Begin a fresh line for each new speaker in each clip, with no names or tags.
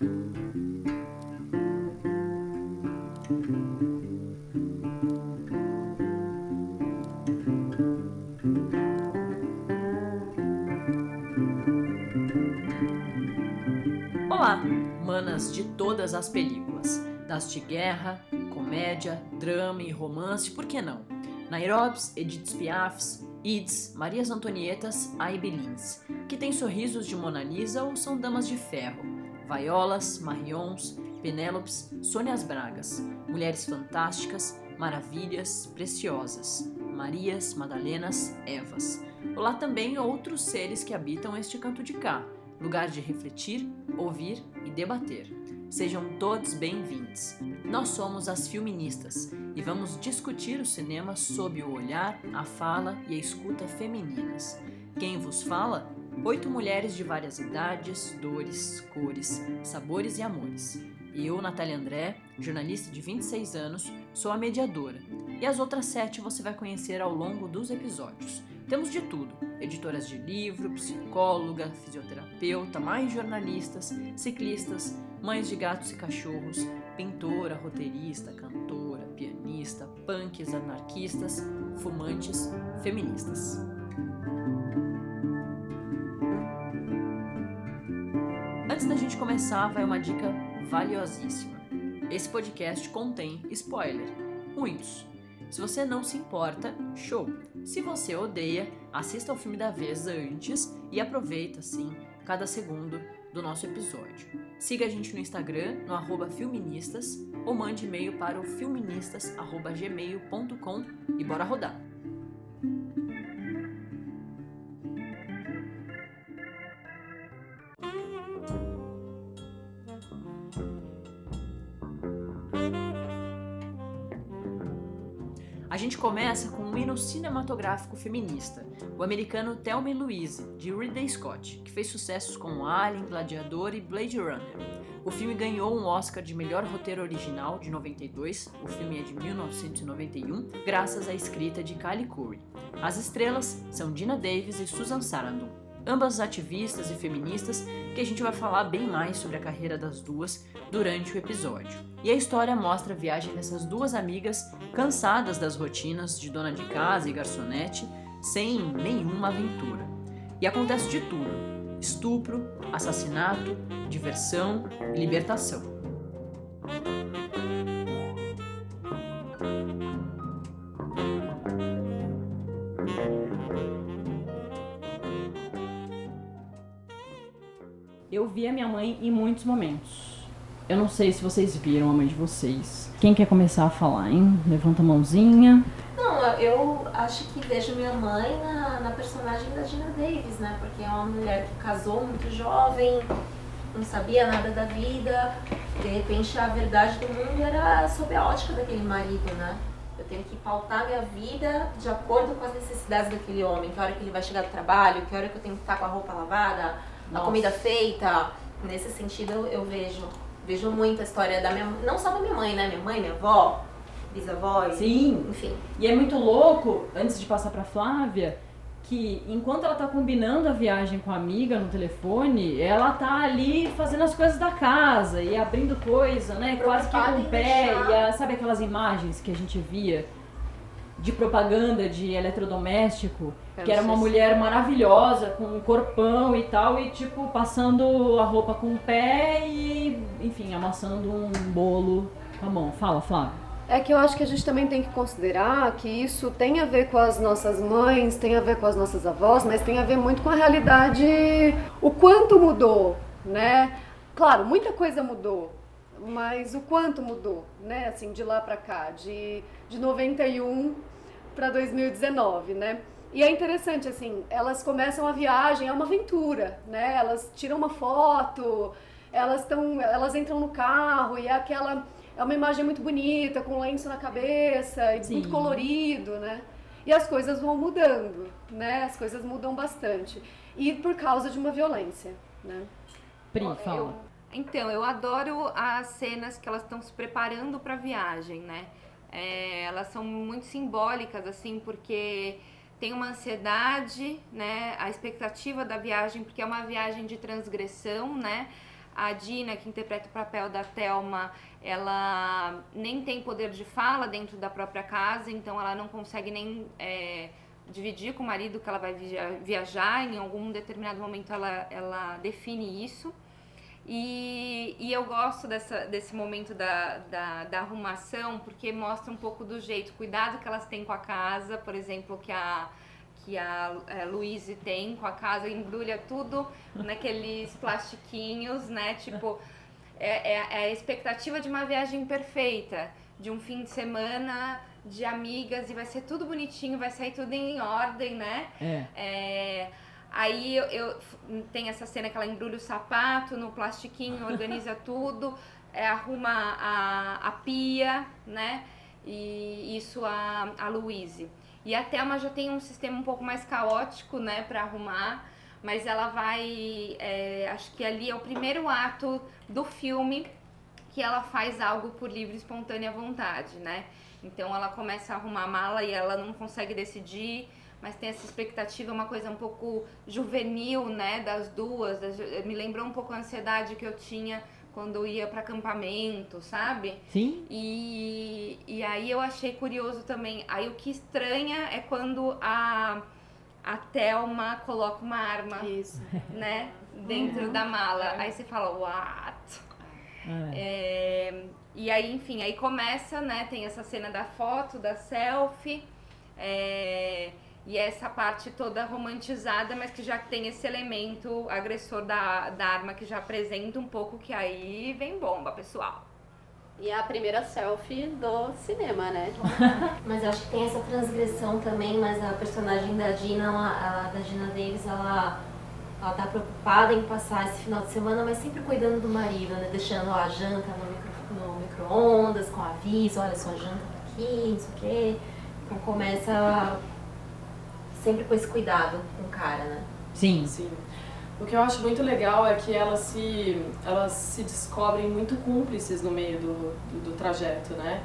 Olá, manas de todas as películas, das de guerra, comédia, drama e romance, por que não? Nairobs, Edith Piafs, Ids, Marias Antonietas, Aibelins, que têm sorrisos de Mona Lisa ou são damas de ferro, Vaiolas, Marions, Penélopes, Sônias Bragas, mulheres fantásticas, maravilhas, preciosas, Marias, Madalenas, Evas. Olá também outros seres que habitam este canto de cá, lugar de refletir, ouvir e debater. Sejam todos bem-vindos. Nós somos as Filministas e vamos discutir o cinema sob o olhar, a fala e a escuta femininas. Quem vos fala? Oito mulheres de várias idades, dores, cores, sabores e amores. Eu, Natália André, jornalista de 26 anos, sou a mediadora. E as outras sete você vai conhecer ao longo dos episódios. Temos de tudo: editoras de livro, psicóloga, fisioterapeuta, mais jornalistas, ciclistas, mães de gatos e cachorros, pintora, roteirista, cantora, pianista, punks, anarquistas, fumantes, feministas. Gente começar, vai uma dica valiosíssima. Esse podcast contém spoiler, muitos. Se você não se importa, show! Se você odeia, assista ao filme da vez antes e aproveita, sim, cada segundo do nosso episódio. Siga a gente no Instagram, no arroba Filministas, ou mande e-mail para o filministas.gmail.com e bora rodar! Começa com um hino cinematográfico feminista, o americano Thelma Louise, de Ridley Scott, que fez sucessos como Alien, Gladiador e Blade Runner. O filme ganhou um Oscar de melhor roteiro original de 92, o filme é de 1991, graças à escrita de Kylie Curry. As estrelas são Dina Davis e Susan Sarandon ambas ativistas e feministas, que a gente vai falar bem mais sobre a carreira das duas durante o episódio. E a história mostra a viagem dessas duas amigas cansadas das rotinas de dona de casa e garçonete, sem nenhuma aventura. E acontece de tudo: estupro, assassinato, diversão e libertação. Eu vi a minha mãe em muitos momentos. Eu não sei se vocês viram a mãe de vocês. Quem quer começar a falar, hein? Levanta a mãozinha.
Não, eu acho que vejo minha mãe na, na personagem da Gina Davis, né? Porque é uma mulher que casou muito jovem, não sabia nada da vida. De repente a verdade do mundo era sob a ótica daquele marido, né? Eu tenho que pautar minha vida de acordo com as necessidades daquele homem. Que hora que ele vai chegar do trabalho, que hora que eu tenho que estar com a roupa lavada, a comida feita. Nesse sentido eu, eu vejo vejo muito a história da minha não só da minha mãe, né? Minha mãe, minha avó, bisavó,
Sim.
enfim.
E é muito louco, antes de passar para Flávia, que enquanto ela tá combinando a viagem com a amiga no telefone, ela tá ali fazendo as coisas da casa e abrindo coisa, né? Quase que com o pé. E a, sabe aquelas imagens que a gente via de propaganda de eletrodoméstico? que era uma mulher maravilhosa, com um corpão e tal, e tipo, passando a roupa com o pé e, enfim, amassando um bolo com a mão. Fala, Flávia.
É que eu acho que a gente também tem que considerar que isso tem a ver com as nossas mães, tem a ver com as nossas avós, mas tem a ver muito com a realidade, o quanto mudou, né? Claro, muita coisa mudou, mas o quanto mudou, né? Assim, de lá para cá, de, de 91 para 2019, né? E é interessante, assim, elas começam a viagem, é uma aventura, né? Elas tiram uma foto, elas estão, elas entram no carro e é aquela é uma imagem muito bonita, com lenço na cabeça, e muito colorido, né? E as coisas vão mudando, né? As coisas mudam bastante. E por causa de uma violência, né?
Pri, fala. Eu,
então, eu adoro as cenas que elas estão se preparando para a viagem, né? É, elas são muito simbólicas, assim, porque tem uma ansiedade, né? A expectativa da viagem, porque é uma viagem de transgressão, né? A Dina, que interpreta o papel da Thelma, ela nem tem poder de fala dentro da própria casa, então ela não consegue nem é, dividir com o marido que ela vai viajar. Em algum determinado momento ela, ela define isso. E, e eu gosto dessa, desse momento da, da, da, arrumação porque mostra um pouco do jeito, cuidado que elas têm com a casa, por exemplo, que a, que a, é, Luíse tem com a casa, embrulha tudo naqueles plastiquinhos, né? Tipo, é, é, é a expectativa de uma viagem perfeita, de um fim de semana de amigas e vai ser tudo bonitinho, vai sair tudo em ordem, né?
É.
é Aí eu, eu tem essa cena que ela embrulha o sapato no plastiquinho, organiza tudo, é, arruma a, a pia, né? E isso a, a Louise. E a Thelma já tem um sistema um pouco mais caótico, né, para arrumar, mas ela vai. É, acho que ali é o primeiro ato do filme que ela faz algo por livre e espontânea vontade, né? Então ela começa a arrumar a mala e ela não consegue decidir mas tem essa expectativa, uma coisa um pouco juvenil, né, das duas. Me lembrou um pouco a ansiedade que eu tinha quando eu ia para acampamento, sabe?
Sim.
E, e aí eu achei curioso também. Aí o que estranha é quando a, a Thelma coloca uma arma,
Isso.
né, dentro uhum. da mala. É. Aí você fala, what? É. É, e aí, enfim, aí começa, né, tem essa cena da foto, da selfie. É, e essa parte toda romantizada, mas que já tem esse elemento agressor da, da arma que já apresenta um pouco que aí vem bomba, pessoal.
E é a primeira selfie do cinema, né?
mas eu acho que tem essa transgressão também, mas a personagem da Dina, ela, a, da Dina Davis, ela, ela tá preocupada em passar esse final de semana, mas sempre cuidando do marido, né? Deixando a janta no, micro, no com aviso, olha, sua janta tá aqui, não sei o quê. Então começa sempre com esse cuidado com o cara, né?
Sim.
Sim. O que eu acho muito legal é que elas se, elas se descobrem muito cúmplices no meio do, do, do trajeto, né?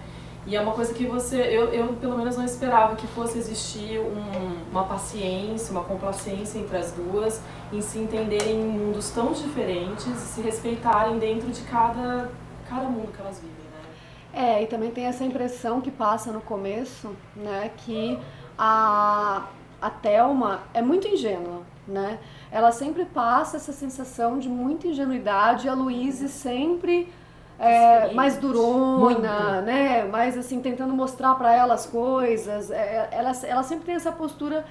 E é uma coisa que você, eu, eu pelo menos não esperava que fosse existir um, uma paciência, uma complacência entre as duas, em se entenderem em mundos tão diferentes e se respeitarem dentro de cada, cada mundo que elas vivem,
né? É, e também tem essa impressão que passa no começo, né, que a, a Thelma é muito ingênua, né? Ela sempre passa essa sensação de muita ingenuidade, a Luíse sempre é, mais durona, muito. né? Mais assim, tentando mostrar para ela as coisas. É, ela, ela sempre tem essa postura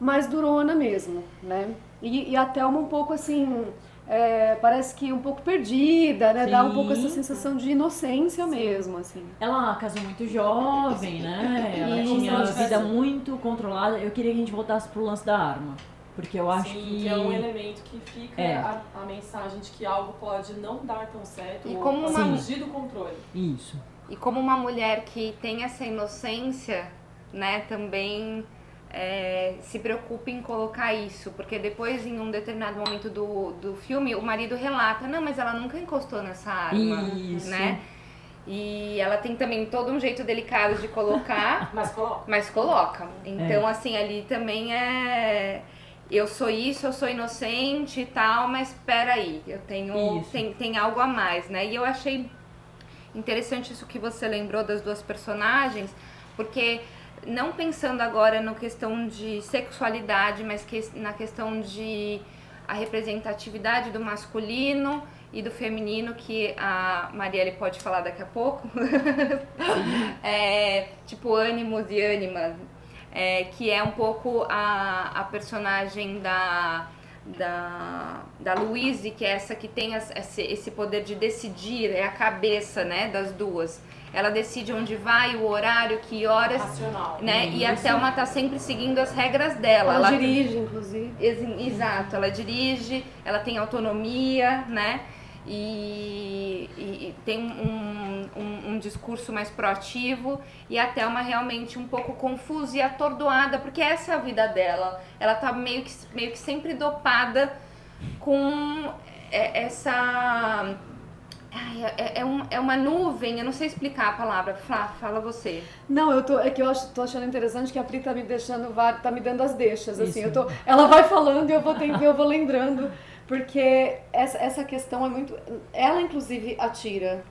mais durona mesmo, né? E, e a Thelma um pouco assim é, parece que um pouco perdida, né? Sim. Dá um pouco essa sensação de inocência Sim. mesmo, assim.
Ela casou muito jovem, né? Ela tinha uma vida muito controlada. Eu queria que a gente voltasse pro lance da arma. Porque eu acho
Sim,
que...
que é um elemento que fica é. a, a, mensagem de que algo pode não dar tão certo
e
ou
como uma...
fugir do controle.
Isso.
E como uma mulher que tem essa inocência, né, também é, se preocupe em colocar isso, porque depois, em um determinado momento do, do filme, o marido relata, não, mas ela nunca encostou nessa arma,
isso.
né? E ela tem também todo um jeito delicado de colocar,
mas coloca.
Mas coloca. Então, é. assim, ali também é eu sou isso, eu sou inocente e tal, mas peraí, eu tenho tem, tem algo a mais, né? E eu achei interessante isso que você lembrou das duas personagens, porque não pensando agora na questão de sexualidade, mas que, na questão de a representatividade do masculino e do feminino, que a Marielle pode falar daqui a pouco. é, tipo, ânimos e ânimas, é, que é um pouco a, a personagem da, da, da Louise, que é essa que tem esse, esse poder de decidir, é a cabeça né, das duas ela decide onde vai, o horário, que horas.
Racional.
Né? E a Thelma tá sempre seguindo as regras dela.
Ela, ela dirige, inclusive.
Exato, ela dirige, ela tem autonomia, né? E, e, tem um, um, um, discurso mais proativo e a Thelma realmente um pouco confusa e atordoada, porque essa é a vida dela. Ela tá meio que, meio que sempre dopada com essa Ai, é, é, é, um, é, uma nuvem, eu não sei explicar a palavra. Fala, fala você.
Não, eu tô, é que eu acho, tô achando interessante que a Pri tá me deixando, tá me dando as deixas, assim. Eu tô, ela vai falando e eu vou, tendo, eu vou lembrando Porque essa, essa questão é muito. Ela, inclusive, atira.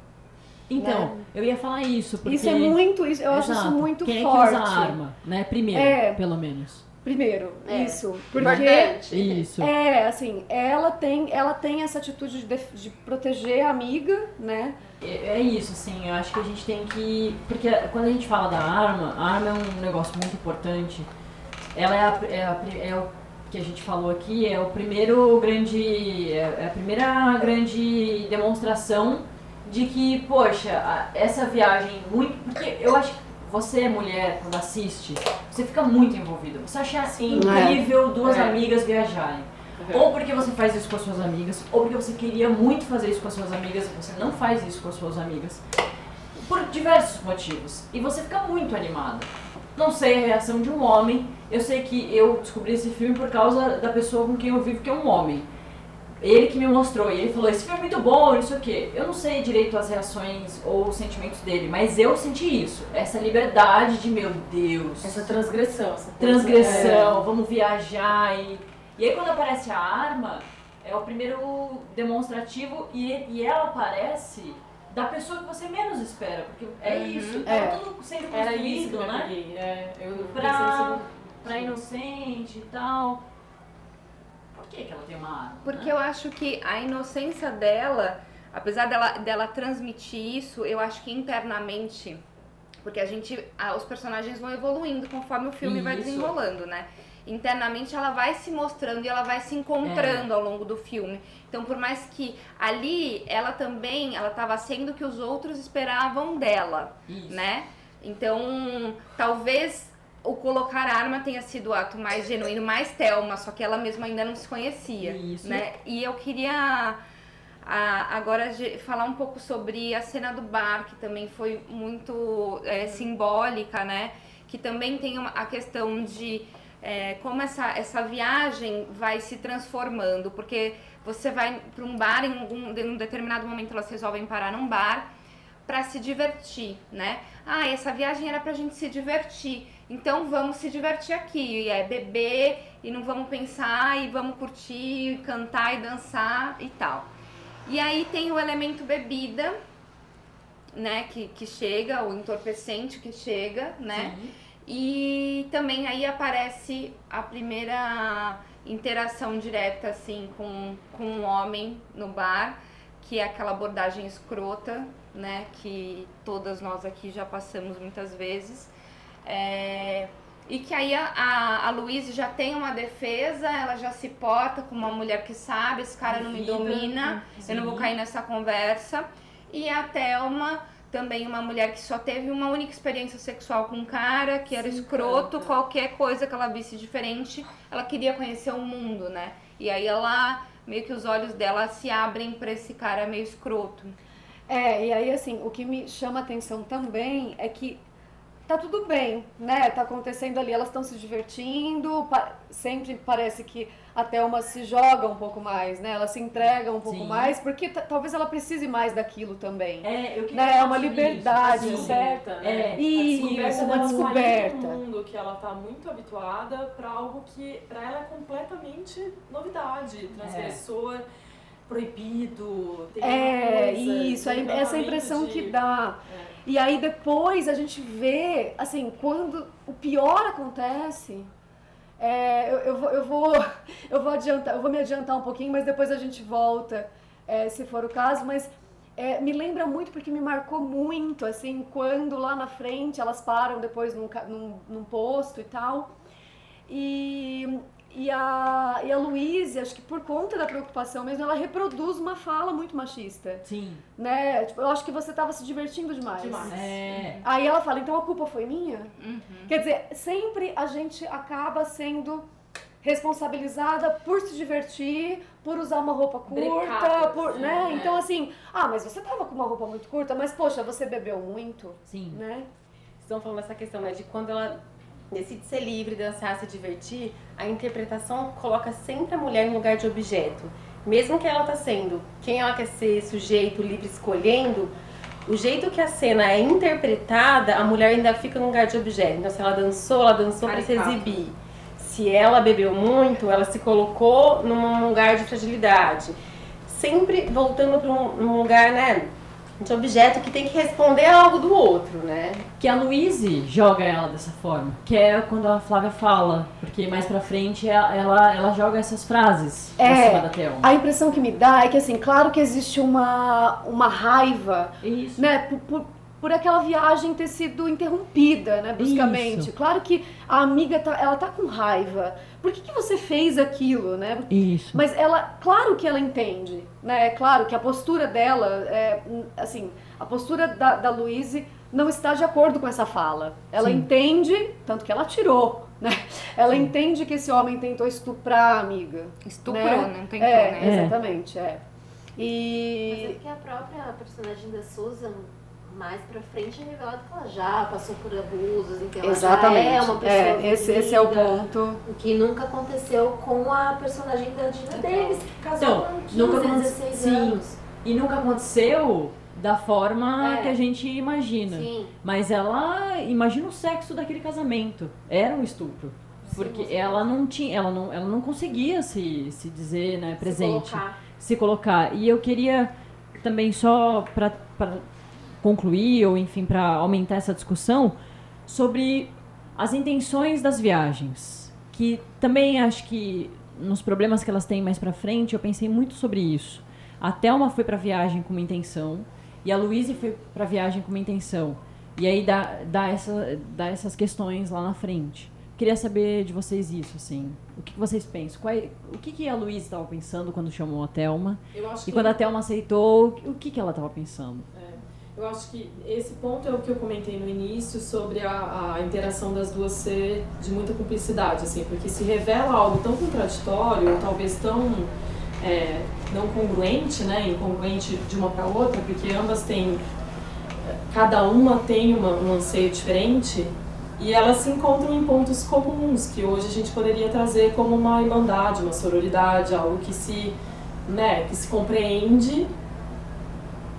Então, eu ia falar isso, porque...
Isso é muito. Isso, eu acho isso
Exato.
muito
Quem
forte.
é que usa a arma, né? Primeiro,
É.
pelo menos.
Primeiro,
É.
isso. Porque.
Importante.
Isso.
É, assim, ela tem, ela tem essa atitude de, de proteger a amiga, né?
É é isso, assim, eu acho que a gente tem que. Porque quando a gente fala da arma, a arma é um negócio muito importante. Ela é, a, é, a é o que a gente falou aqui, é o primeiro grande. É a primeira grande demonstração de que, poxa, essa viagem muito. Porque eu acho que você, mulher, quando assiste, você fica muito envolvida. Você acha incrível duas
É.
amigas viajarem. Ou porque você faz isso com as suas amigas, ou porque você queria muito fazer isso com as suas amigas e você não faz isso com as suas amigas. Por diversos motivos. E você fica muito animada. Não sei a reação de um homem. Eu sei que eu descobri esse filme por causa da pessoa com quem eu vivo, que é um homem. Ele que me mostrou, e ele falou, esse filme é muito bom, não sei o quê. Eu não sei direito as reações ou os sentimentos dele, mas eu senti isso. Essa liberdade de, meu Deus,
Essa transgressão. Essa
transgressão, vamos viajar e. E aí quando aparece a arma, é o primeiro demonstrativo e, e ela aparece da pessoa que você menos espera, porque é
Uhum.
isso,
É.
tá tudo sendo
É, Era isso
construído, né?
É, eu
Pra, pra inocente e tal. Por que, que ela tem uma arma?
Porque
né?
eu acho que a inocência dela, apesar dela, dela transmitir isso, eu acho que internamente. Porque a gente. a- os personagens vão evoluindo conforme o filme vai
Isso.
desenrolando, né? Internamente ela vai se mostrando e ela vai se encontrando ao longo do filme. Então, por mais que ali ela também, ela estava sendo o que os outros esperavam dela
Isso.
né? Então, talvez o colocar a arma tenha sido o ato mais genuíno, mais Thelma, só que ela mesma ainda não se conhecia,
Isso.
né? E eu queria a- agora falar um pouco sobre a cena do bar, que também foi muito é, simbólica, né? Que também tem uma- a questão de é, como essa, essa viagem vai se transformando, porque você vai para um bar, em, algum, em um determinado momento elas resolvem parar num bar, para se divertir, né? Ah, essa viagem era pra gente se divertir. Então vamos se divertir aqui, e é beber e não vamos pensar e vamos curtir, cantar e dançar e tal. E aí tem o elemento bebida, né, que, que chega, o entorpecente que chega, né?
Sim.
E também aí aparece a primeira interação direta, assim, com, com um homem no bar, que é aquela abordagem escrota, né? Que todas nós aqui já passamos muitas vezes. É, e que aí a, a, a Luíse já tem uma defesa, ela já se porta como uma mulher que sabe, esse cara não me domina, eu não vou
Sim.
cair nessa conversa. E a Thelma, também uma mulher que só teve uma única experiência sexual com um cara, que era
Se
escroto,
encanta.
qualquer coisa que ela visse diferente, ela queria conhecer o mundo, né? E aí ela, meio que os olhos dela se abrem pra esse cara meio escroto.
É, e aí assim, o que me chama atenção também é que tá tudo bem, né? Tá acontecendo ali, elas estão se divertindo, pa- sempre parece que a Thelma se joga um pouco mais, né? Ela se entrega um pouco
Sim.
mais, porque ta- talvez ela precise mais daquilo também.
É, eu queria
Né, é uma liberdade,
isso, assim.
descoberta, né?
É,
A
Isso,
descoberta
uma descoberta.
de um mundo que ela tá muito habituada pra algo que pra ela é completamente novidade, transgressor, proibido, tem
É,
uma coisa,
isso,
um
essa impressão que dá.
É.
E aí depois a gente vê, assim, quando o pior acontece, é, eu, eu vou, eu, vou, eu vou adiantar, eu vou me adiantar um pouquinho, mas depois a gente volta, é, se for o caso, mas é, me lembra muito porque me marcou muito, assim, quando lá na frente elas param depois num, num, num posto e tal. E, e a, e a Luíse, acho que por conta da preocupação mesmo, ela reproduz uma fala muito machista,
Sim.
né? Tipo, eu acho que você tava se divertindo demais.
Demais.
É.
Aí ela fala, então a culpa foi minha?
Uhum.
Quer dizer, sempre a gente acaba sendo responsabilizada por se divertir, por usar uma roupa curta, por, né?
é.
Então assim, ah, mas você tava com uma roupa muito curta, mas poxa, você bebeu muito,
Sim.
né?
estão falando essa questão, né, de quando ela decide ser livre, dançar, se divertir, a interpretação coloca sempre a mulher em lugar de objeto. Mesmo que ela tá sendo quem ela quer ser, sujeito, livre, escolhendo, o jeito que a cena é interpretada, a mulher ainda fica no lugar de objeto. Então, se ela dançou, ela dançou para se exibir. se ela bebeu muito, ela se colocou num lugar de fragilidade. Sempre voltando para um, um lugar, né? De objeto que tem que responder a algo do outro, né?
Que a Louise joga ela dessa forma, que é quando a Flávia fala, porque mais pra frente ela, ela, ela joga essas frases
É,
cima da Thelma.
A impressão que me dá é que, assim, claro que existe uma, uma raiva,
Isso.
né, por, por, por aquela viagem ter sido interrompida, né, bruscamente.
Isso.
Claro que a amiga, tá, ela tá com raiva. Por que, que você fez aquilo, né?
Isso.
Mas ela, claro que ela entende, né? É claro que a postura dela, é, assim, a postura da, da Louise não está de acordo com essa fala. Ela
Sim.
entende, tanto que ela tirou, né? Ela entende que esse homem tentou estuprar a amiga.
Estuprou,
né?
não tentou,
é,
né?
Exatamente, é.
Mas é
E
porque a própria personagem da Susan, mais pra frente, é revelado que ela já passou por abusos, então ela
exatamente.
já é uma pessoa
É, esse, esse é o ponto.
O que nunca aconteceu com a personagem da Gina Davis, que casou
Então,
com 15,
nunca aconte-
16
sim.
anos.
E nunca aconteceu da forma
É.
que a gente imagina.
Sim.
Mas ela imagina o sexo daquele casamento. Era um estupro. Porque ela não tinha, ela não, ela não conseguia se, se dizer, né, presente.
Se colocar.
se colocar. E eu queria também só para concluir ou enfim para aumentar essa discussão sobre as intenções das viagens, que também acho que nos problemas que elas têm mais para frente, eu pensei muito sobre isso. A Thelma foi para viagem com uma intenção e a Louise foi para viagem com uma intenção. E aí dá, dá, essa, dá essas questões lá na frente. Queria saber de vocês isso, assim. O que, que vocês pensam? Qual é- o que, que a Luísa estava pensando quando chamou a Thelma? E quando a Thelma aceitou, o que, que ela estava pensando?
Eu acho que esse ponto é o que eu comentei no início sobre a, a interação das duas ser de muita cumplicidade, assim, porque se revela algo tão contraditório, ou talvez tão é, não congruente, né, incongruente de uma para outra, porque ambas têm, cada uma tem uma, um anseio diferente e elas se encontram em pontos comuns que hoje a gente poderia trazer como uma irmandade, uma sororidade, algo que se, né, que se compreende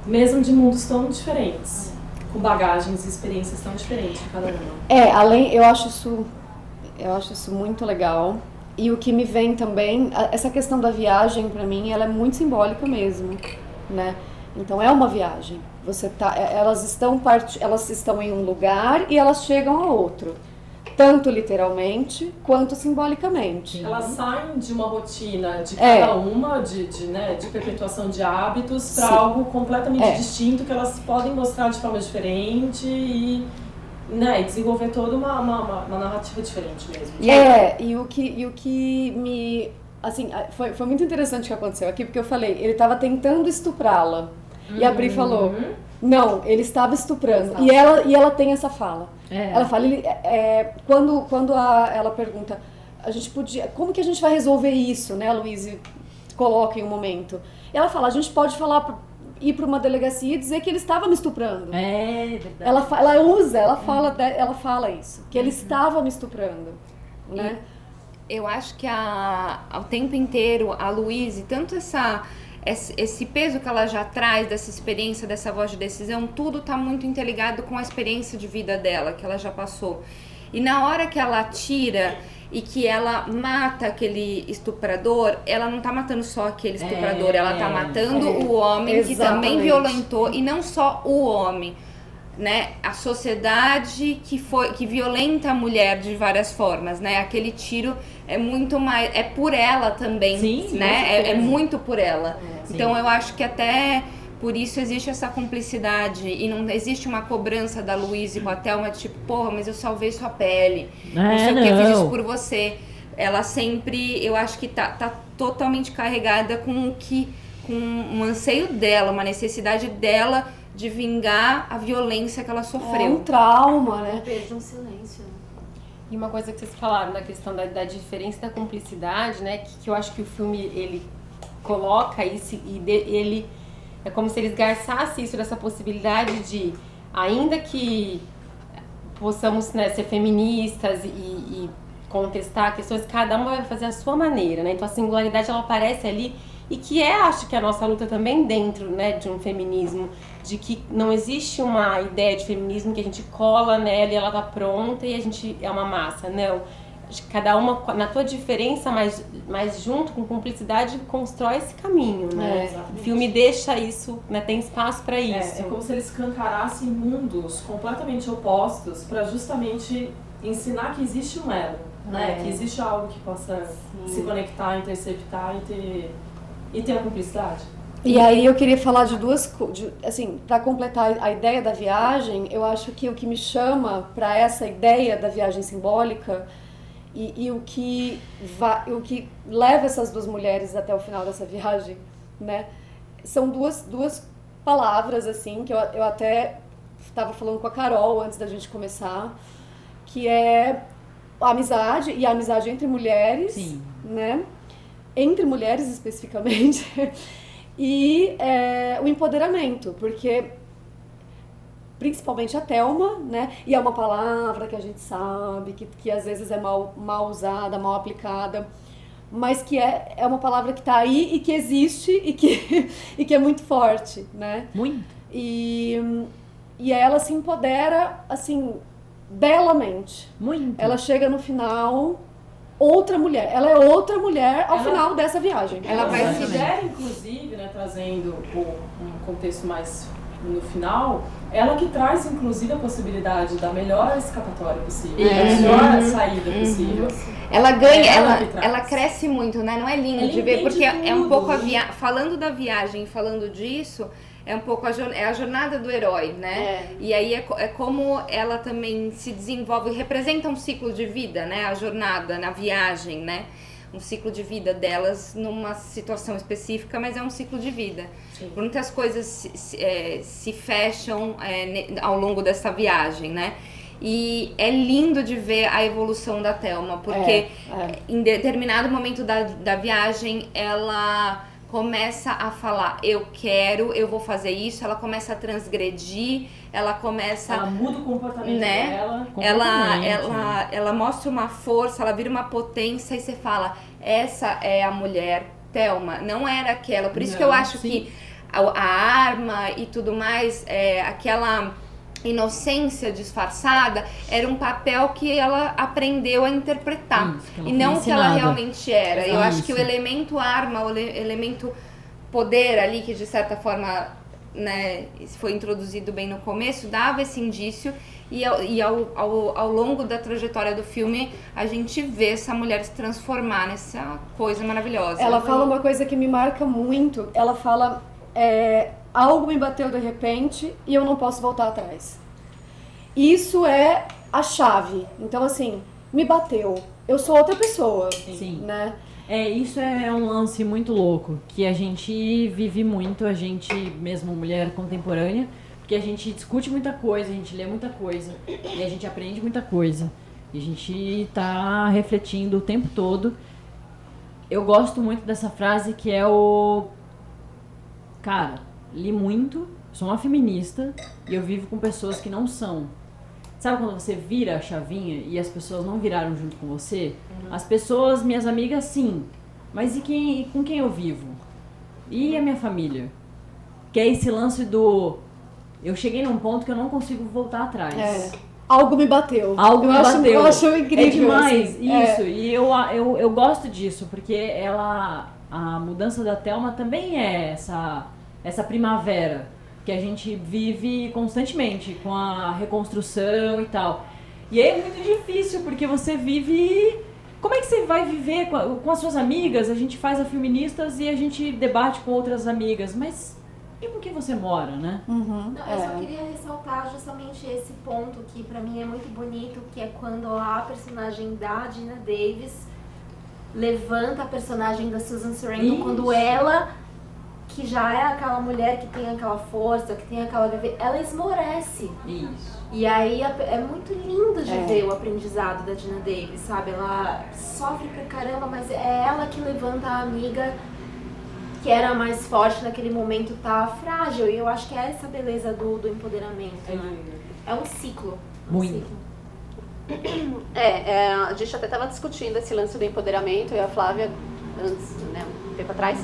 mesmo de mundos tão diferentes, com bagagens e experiências tão diferentes de cada uma.
É, além, eu acho isso, eu acho isso muito legal. E o que me vem também, essa questão da viagem para mim, ela é muito simbólica mesmo, né? Então é uma viagem. Você tá, é- elas estão part, elas estão em um lugar e elas chegam a outro, tanto literalmente quanto simbolicamente.
Elas saem de uma rotina de
É.
cada uma, de, de, né, de perpetuação de hábitos, para algo completamente
É.
distinto que elas podem mostrar de forma diferente e, né, e desenvolver toda uma, uma, uma, narrativa diferente mesmo.
É, e o que, e o que me. Assim, foi, foi muito interessante o que aconteceu aqui, porque eu falei, ele estava tentando estuprá-la. E a Bri falou: não, ele estava estuprando. E ela, e ela tem essa fala.
É.
Ela fala, ele, é, quando, quando a- ela pergunta, a gente podia. Como que a gente vai resolver isso, né, Luíse coloca em um momento. E ela fala, a gente pode falar, ir para uma delegacia e dizer que ele estava me estuprando.
É, verdade.
Ela, ela usa, ela fala, de- ela fala isso, que ele estava me estuprando. Né?
eu acho que a, ao tempo inteiro a Luíse, tanto essa esse, peso que ela já traz dessa experiência, dessa voz de decisão, tudo tá muito interligado com a experiência de vida dela, que ela já passou. E na hora que ela tira e que ela mata aquele estuprador, ela não tá matando só aquele estuprador, ela tá matando
É,
o homem que também
exatamente.
violentou, e não só o homem né, a sociedade que foi que violenta a mulher de várias formas, né? Aquele tiro é muito mais é por ela também,
Sim,
né? É, é muito por ela.
Sim.
Então eu acho que até por isso existe essa cumplicidade e não existe uma cobrança da Luísa com a Thelma de tipo, porra, mas eu salvei sua pele. não
É,
sei o que, eu fiz isso
não.
por você. Ela sempre, eu acho que tá, tá totalmente carregada com o que com um anseio dela, uma necessidade dela de vingar a violência que ela
É um
sofreu.
trauma, né?
Perdi um silêncio.
E uma coisa que vocês falaram da questão da, da diferença da cumplicidade, né? Que, que eu acho que o filme ele coloca isso e de- ele é como se ele esgarçasse isso dessa possibilidade de, ainda que possamos né, ser feministas e, e contestar questões, cada uma vai fazer a sua maneira, né? Então a singularidade ela aparece ali e que é, acho que a nossa luta também dentro, né, de um feminismo, de que não existe uma ideia de feminismo que a gente cola nela e ela tá pronta e a gente é uma massa, não. cada uma na tua diferença, mas, mas junto com cumplicidade constrói esse caminho, né?
É,
o filme deixa isso, né? Tem espaço para isso.
É, é como se eles escancarassem mundos completamente opostos para justamente ensinar que existe um elo, né?
É.
Que existe algo que possa
Sim.
se conectar, interceptar e ter e ter a cumplicidade.
E aí eu queria falar de duas coisas, assim, para completar a ideia da viagem, eu acho que o que me chama para essa ideia da viagem simbólica e, e o que va, o que leva essas duas mulheres até o final dessa viagem, né, são duas, duas palavras assim que eu, eu até estava falando com a Carol antes da gente começar, que é a amizade e a amizade entre mulheres,
Sim.
né? Entre mulheres especificamente. e é, o empoderamento, porque principalmente a Thelma, né? E é uma palavra que a gente sabe que, que às vezes é mal, mal usada, mal aplicada, mas que é, é uma palavra que está aí e que existe e que, e que é muito forte, né?
Muito.
E, e ela se empodera, assim, belamente.
Muito.
Ela chega no final outra mulher. Ela é outra mulher ao
Ela-
final dessa viagem.
Ela vai
se considera, inclusive, né, trazendo o- um contexto mais no final, ela que traz, inclusive, a possibilidade da melhor escapatória possível, da
Uhum.
melhor saída possível.
Ela ganha,
É ela
ela, ela cresce muito, né? Não é lindo
Ela
de ver, porque é um
tudo.
pouco a via... falando da viagem, falando disso, é um pouco a, é a jornada do herói, né?
É.
E aí é, é como ela também se desenvolve, representa um ciclo de vida, né? A jornada, na viagem, né? Um ciclo de vida delas numa situação específica, mas é um ciclo de vida. Muitas coisas se, se, é, se fecham é, ao longo dessa viagem, né? E é lindo de ver a evolução da Thelma, porque
É, é.
em determinado momento da, da viagem, ela começa a falar, eu quero, eu vou fazer isso, ela começa a transgredir, ela começa
Ela muda o comportamento
Né?
dela.
ela, ela, ela mostra uma força, ela vira uma potência e você fala, essa é a mulher Thelma, não era aquela. Por isso que eu
Não,
acho
sim.
que a, a arma e tudo mais, é, aquela inocência disfarçada, era um papel que ela aprendeu a interpretar.
Isso,
e não o que ela realmente era. Eu acho que o
Isso.
elemento arma, o ele- elemento poder ali, que de certa forma né, foi introduzido bem no começo, dava esse indício. E, ao, e ao, ao, ao longo da trajetória do filme, a gente vê essa mulher se transformar nessa coisa maravilhosa.
Ela fala uma coisa que me marca muito. Ela fala: é, algo me bateu de repente e eu não posso voltar atrás. Isso é a chave. Então, assim, me bateu. Eu sou outra pessoa,
Sim.
né?
É, isso é um lance muito louco, que a gente vive muito, a gente, mesmo mulher contemporânea, porque a gente discute muita coisa, a gente lê muita coisa, e a gente aprende muita coisa. E a gente tá refletindo o tempo todo. Eu gosto muito dessa frase que é o. Cara, li muito, sou uma feminista e eu vivo com pessoas que não são. Sabe quando você vira a chavinha e as pessoas não viraram junto com você? As pessoas, minhas amigas, sim. Mas e quem, e com quem eu vivo? E a minha família? Que é esse lance do. Eu cheguei num ponto que eu não consigo voltar atrás.
É. Algo me bateu.
Algo
eu
me
acho,
bateu.
Eu acho incrível.
É demais,
assim. É.
isso. E eu, eu, eu gosto disso, porque ela. A mudança da Thelma também é essa, essa primavera que a gente vive constantemente com a reconstrução e tal. E aí é muito difícil, porque você vive. Como é que você vai viver com, a- com as suas amigas? A gente faz a Feministas e a gente debate com outras amigas, mas e com quem você mora, né?
Uhum,
Não, eu só
é.
queria ressaltar justamente esse ponto que pra mim é muito bonito, que é quando a personagem da Dina Davis levanta a personagem da Susan Sarandon,
Isso.
quando ela, que já é aquela mulher que tem aquela força, que tem aquela ela esmorece.
Isso.
E aí a- é muito lindo de
É.
ver o aprendizado da Dina Davis, sabe? Ela sofre pra caramba, mas é ela que levanta a amiga que era a mais forte naquele momento, tá frágil. E eu acho que é essa beleza do, do empoderamento, né? É um ciclo. um
Muito.
ciclo.
É, é, a gente até estava discutindo esse lance do empoderamento, eu e a Flávia, antes, né, um tempo atrás,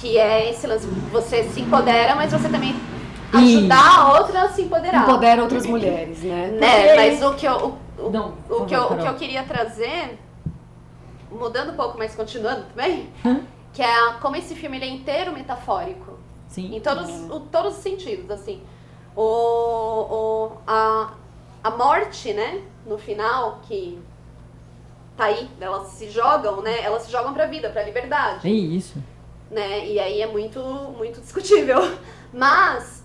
que é esse lance, você se empodera, mas você também ajudar a outra a se empoderar.
Empodera outras mulheres, né?
Né? Mas o que eu, o,
o,
Não,
o, que eu, o que eu queria trazer, mudando um pouco, mas continuando também, que é a- como esse filme ele é inteiro metafórico.
Sim.
Em todos, o- todos os sentidos, assim. O, o, a, a morte, né, no final, que tá aí, elas se jogam, né, elas se jogam pra vida, pra liberdade
É isso.
Né? E aí é muito, muito discutível. Mas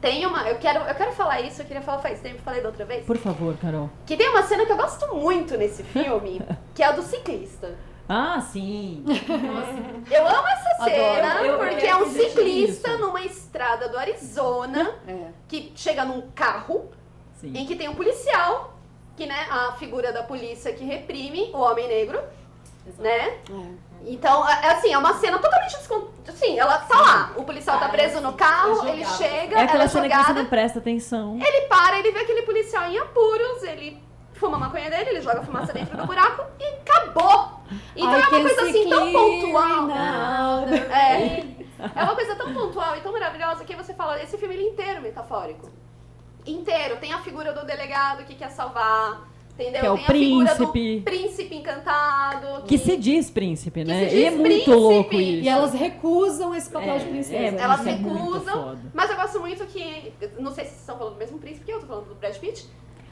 tem uma. Eu quero, eu quero falar isso, eu queria falar faz tempo, falei da outra vez.
Por favor, Carol.
Que tem uma cena que eu gosto muito nesse filme, que é a do ciclista.
Ah, sim.
Eu amo essa cena,
Eu- eu
porque é um ciclista
isso.
numa estrada do Arizona
É.
que chega num carro
Sim.
em que tem um policial, que né, a figura da polícia que reprime o homem negro, né?
É.
Então, é é assim, é uma cena totalmente descon... Assim, ela tá lá, o policial tá preso no carro,
é
ele
jogada.
chega,
É
ela
aquela
é
cena que você
jogada,
não presta atenção.
ele para, ele vê aquele policial em apuros, ele fuma a maconha dele, ele joga fumaça dentro do buraco e acabou. Então
I
é uma coisa assim tão pontual. É, é uma coisa tão pontual e tão maravilhosa que você fala, esse filme ele é inteiro metafórico. Inteiro. Tem a figura do delegado que quer salvar, entendeu?
Que é o
Tem a figura do
príncipe.
príncipe encantado.
Que se diz príncipe, né?
se
e é
diz
muito
príncipe.
louco isso.
E elas recusam esse papel
É,
de princesa.
é,
Elas
isso é muito
recusam. Mas eu gosto muito que. Não sei se vocês estão falando do mesmo príncipe que eu, tô falando do Brad Pitt.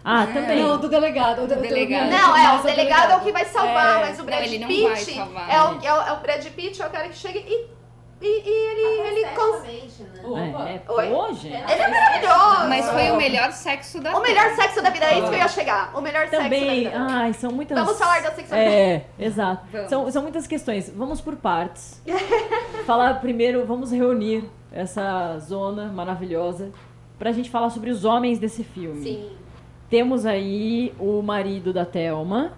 Ah,
É.
também.
Não, do delegado. O do-
Não, é, o delegado é o que vai salvar,
É.
mas o Brad
Não, ele não
Pitt
vai salvar,
é, o,
né?
é, o, é o Brad Pitt, é o cara que chega e, e, e ele, ele, cons-
né?
Opa.
É, é,
Oi?
pô, gente.
ele é maravilhoso.
Mas foi o melhor sexo da
O melhor sexo da vida, é isso que eu ia chegar. O melhor sexo da
Também,
vida.
ai, são muitas.
Vamos falar da sexualidade.
É, exato.
Vamos.
São, são muitas questões. Vamos por partes. falar primeiro, vamos reunir essa zona maravilhosa pra gente falar sobre os homens desse filme.
Sim.
Temos aí o marido da Thelma,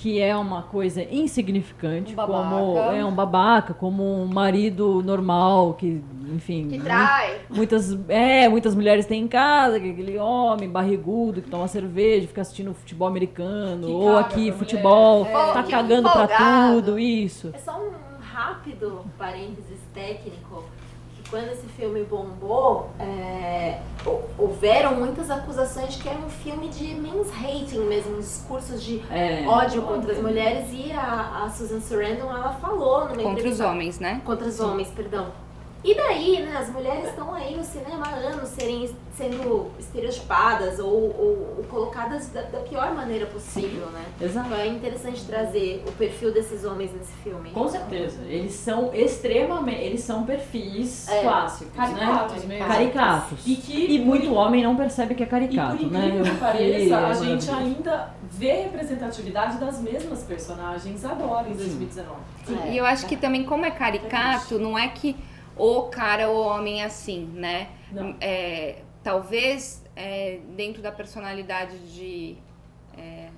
que é uma coisa insignificante,
Um
como é um babaca, como um marido normal, que, enfim,
Que trai.
muitas, é, muitas mulheres têm em casa, é aquele homem barrigudo que toma cerveja, fica assistindo futebol americano,
Que
ou
caga
aqui futebol,
mulher.
tá
Que
cagando pra
folgado.
tudo, isso.
É só um rápido parênteses técnico. Quando esse filme bombou, é, hou- houveram muitas acusações de que era um filme de men's hating mesmo, discursos de
É.
ódio contra as mulheres. E a, a Susan Sarandon, ela falou numa
Contra os homens, né?
Contra os homens, perdão. E daí, né, as mulheres estão aí no cinema há anos serem, sendo estereotipadas ou, ou- ou colocadas da, da pior maneira possível, né?
Exato.
Então é interessante trazer o perfil desses homens nesse filme.
Com certeza. Eles são extremamente. Eles são perfis
É.
clássicos,
Caricatos
né?
mesmo.
Caricatos.
E que-
E muito homem não percebe que é
E
caricato,
por
né?
que pareça,
é
a gente
maravilhoso.
ainda vê representatividade das mesmas personagens agora, em 2019.
E eu acho que também, como é caricato, não é que o cara ou o homem é assim, né? É, talvez é, dentro da personalidade de é,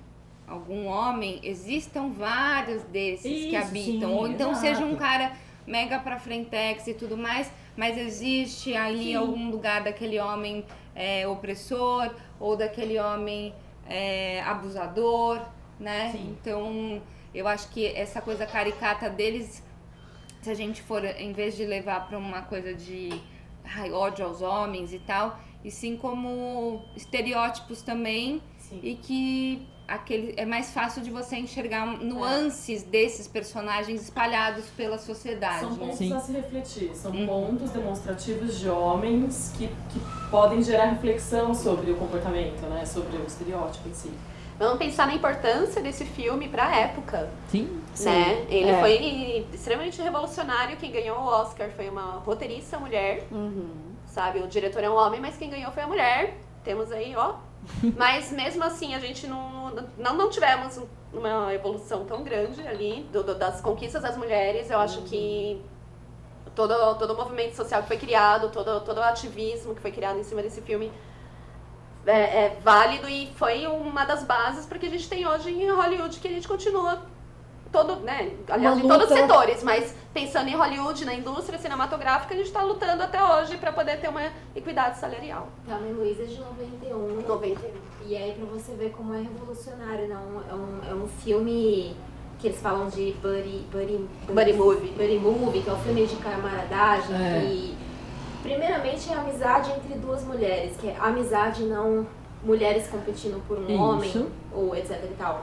algum homem existam vários desses que
Isso,
habitam.
sim,
ou então
exato.
seja um cara mega pra frentex e tudo mais, mas existe ali algum lugar daquele homem é, opressor ou daquele homem é, abusador, né?
Sim.
Então eu acho que essa coisa caricata deles se a gente for, em vez de levar para uma coisa de ai, ódio aos homens e tal, e sim como estereótipos também,
Sim.
e que aquele é mais fácil de você enxergar nuances desses personagens espalhados pela sociedade.
São
né?
pontos
Sim.
a se refletir, são
Uhum.
pontos demonstrativos de homens que, que podem gerar reflexão sobre o comportamento, né? sobre o estereótipo em si.
Vamos pensar na importância desse filme pra época,
Sim.
né? Ele
é.
foi extremamente revolucionário. Quem ganhou o Oscar foi uma roteirista mulher,
Uhum.
sabe? O diretor é um homem, mas quem ganhou foi a mulher. Temos aí, ó. Mas mesmo assim, a gente não, não, não tivemos uma evolução tão grande ali do- do- das conquistas das mulheres. Eu acho que todo, todo o movimento social que foi criado, todo, todo o ativismo que foi criado em cima desse filme é, é válido e foi uma das bases para que a gente tem hoje em Hollywood, que a gente continua todo, né? Aliás,
Uma
em todos os setores, mas pensando em Hollywood, na indústria cinematográfica, a gente está lutando até hoje para poder ter uma equidade salarial.
Carmen Luiz é de 91.
91.
E aí pra você ver como é revolucionário, não? É um, é um filme que eles falam de buddy, buddy,
Buddy movie.
buddy movie, que é um filme de camaradagem
É.
que primeiramente é a amizade entre duas mulheres, que é amizade não mulheres competindo por um
Isso.
homem, ou etc e tal.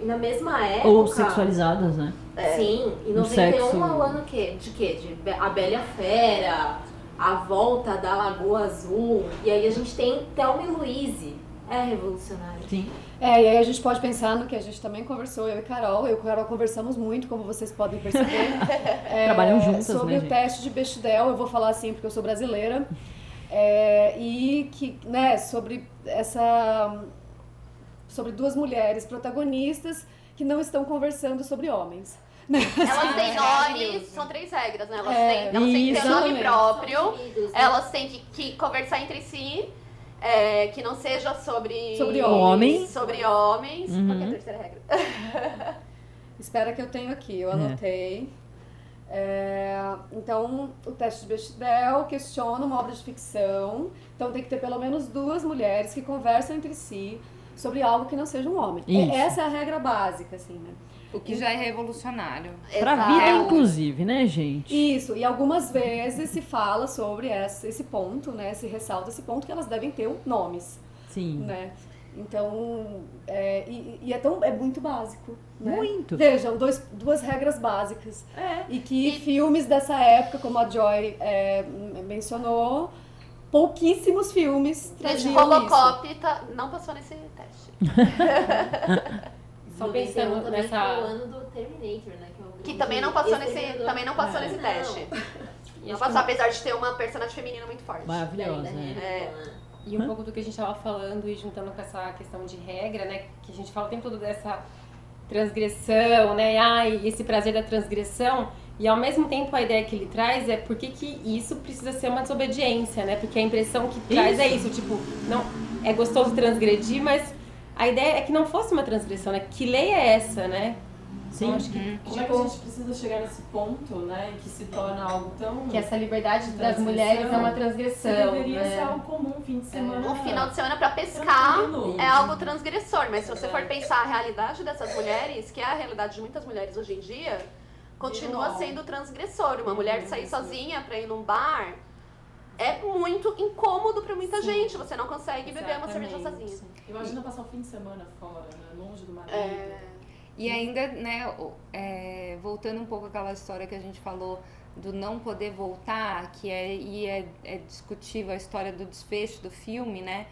E na mesma época.
Ou sexualizadas, né?
Sim, em
No
91
sexo.
é o ano que, de quê? De A Bela Fera, A Volta da Lagoa Azul. E aí a gente tem Thelma e Louise. É revolucionário.
Sim.
É, e aí a gente pode pensar no que a gente também conversou, eu e Carol. Eu e Carol conversamos muito, como vocês podem perceber. É,
Trabalham juntas,
Sobre
né,
o
gente?
teste de Bechdel, eu vou falar assim porque eu sou brasileira. É, e que, né, sobre essa. Sobre duas mulheres protagonistas que não estão conversando sobre homens.
Elas têm nome, são três regras, né? Elas,
É,
têm, elas têm que ter nome próprio,
né?
elas têm que, que conversar entre si, é, que não seja sobre...
Sobre
homens.
Sobre homens.
Uhum.
Qual que é a terceira regra?
Espera que eu tenho aqui, eu anotei. É, então, o teste de Bechdel questiona uma obra de ficção. Então, tem que ter pelo menos duas mulheres que conversam entre si sobre algo que não seja um homem.
Isso.
É- Essa é a regra básica, assim, né?
O que já é revolucionário.
Pra
Exato.
vida, inclusive, né, gente?
Isso, e algumas vezes se fala sobre esse ponto, né? Se ressalta esse ponto que elas devem ter nomes,
Sim.
né? Então, é, e, e é, tão, é muito básico. Né?
Muito.
Vejam, dois, duas regras básicas.
É.
E que
E-
filmes dessa época, como a Joy é, mencionou, pouquíssimos filmes traziam isso.
Robocop tá, não passou nesse teste.
Só
91
pensando
também
nessa-
foi o ano do Terminator, né? Que, é
Que também não passou nesse, também não passou
É.
nesse
Não.
teste. Não passou, apesar de ter uma personagem feminina muito forte.
Maravilhosa, né?
Hannibal, né?
E um pouco do que a gente estava falando e juntando com essa questão de regra, né? Que a gente fala o tempo todo dessa transgressão, né? Ai, esse prazer da transgressão. E ao mesmo tempo a ideia que ele traz é por que, que isso precisa ser uma desobediência, né? Porque a impressão que traz é isso, tipo, não é gostoso transgredir, mas a ideia é que não fosse uma transgressão, né? Que lei é essa, né?
Sim.
Então, acho que,
Como é que a gente precisa chegar nesse ponto, né? Que se torna algo tão.
que essa liberdade das mulheres é uma
que
transgressão.
deveria
né?
ser algo comum, fim de semana.
Um final de semana pra pescar
Tranquilo.
é algo transgressor, mas se você for pensar a realidade dessas mulheres, que é a realidade de muitas mulheres hoje em dia, continua sendo transgressor. Uma mulher sair sozinha pra ir num bar é muito incômodo pra muita gente. Você não consegue beber uma cerveja
Exatamente.
sozinha.
Imagina passar o fim de semana fora, né? Longe do marido.
É,
E ainda, né, é, voltando um pouco àquela história que a gente falou do não poder voltar, que é, e é, é discutível a história do desfecho do filme, né?